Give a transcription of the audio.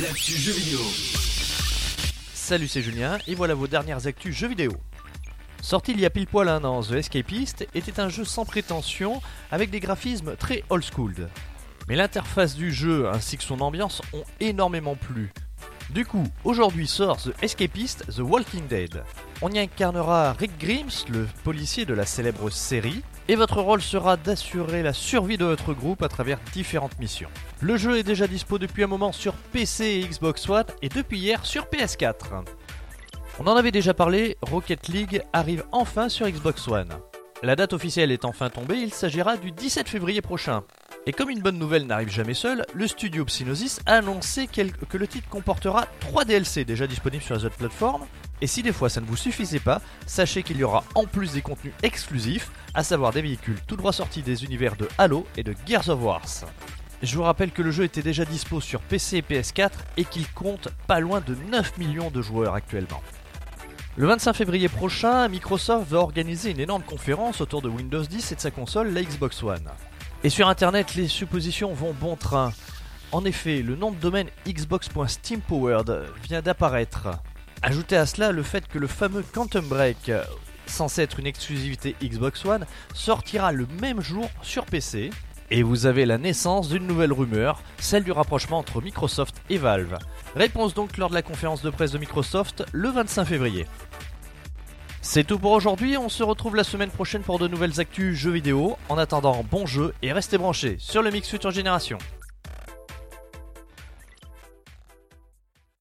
l'actu vidéo. Salut, c'est Julien et voilà vos dernières actus jeux vidéo. Sorti il y a pile poil un an, The Escapist était un jeu sans prétention avec des graphismes très old school. Mais l'interface du jeu ainsi que son ambiance ont énormément plu. Du coup, aujourd'hui sort The Escapist The Walking Dead. On y incarnera Rick Grimes, le policier de la célèbre série, et votre rôle sera d'assurer la survie de votre groupe à travers différentes missions. Le jeu est déjà dispo depuis un moment sur PC et Xbox One et depuis hier sur PS4. On en avait déjà parlé, Rocket League arrive enfin sur Xbox One. La date officielle est enfin tombée, il s'agira du 17 février prochain. Et comme une bonne nouvelle n'arrive jamais seule, le studio Psygnosis a annoncé que le titre comportera 3 DLC déjà disponibles sur les autres plateformes. Et si des fois ça ne vous suffisait pas, sachez qu'il y aura en plus des contenus exclusifs, à savoir des véhicules tout droit sortis des univers de Halo et de Gears of War. Je vous rappelle que le jeu était déjà dispo sur PC et PS4 et qu'il compte pas loin de 9 millions de joueurs actuellement. Le 25 février prochain, Microsoft va organiser une énorme conférence autour de Windows 10 et de sa console, la Xbox One. Et sur internet, les suppositions vont bon train. En effet, le nom de domaine xbox.steampowered vient d'apparaître. Ajoutez à cela le fait que le fameux Quantum Break, censé être une exclusivité Xbox One, sortira le même jour sur PC. Et vous avez la naissance d'une nouvelle rumeur, celle du rapprochement entre Microsoft et Valve. Réponse donc lors de la conférence de presse de Microsoft le 25 février. C'est tout pour aujourd'hui, on se retrouve la semaine prochaine pour de nouvelles actus jeux vidéo. En attendant, bon jeu et restez branchés sur le Mix Future Génération.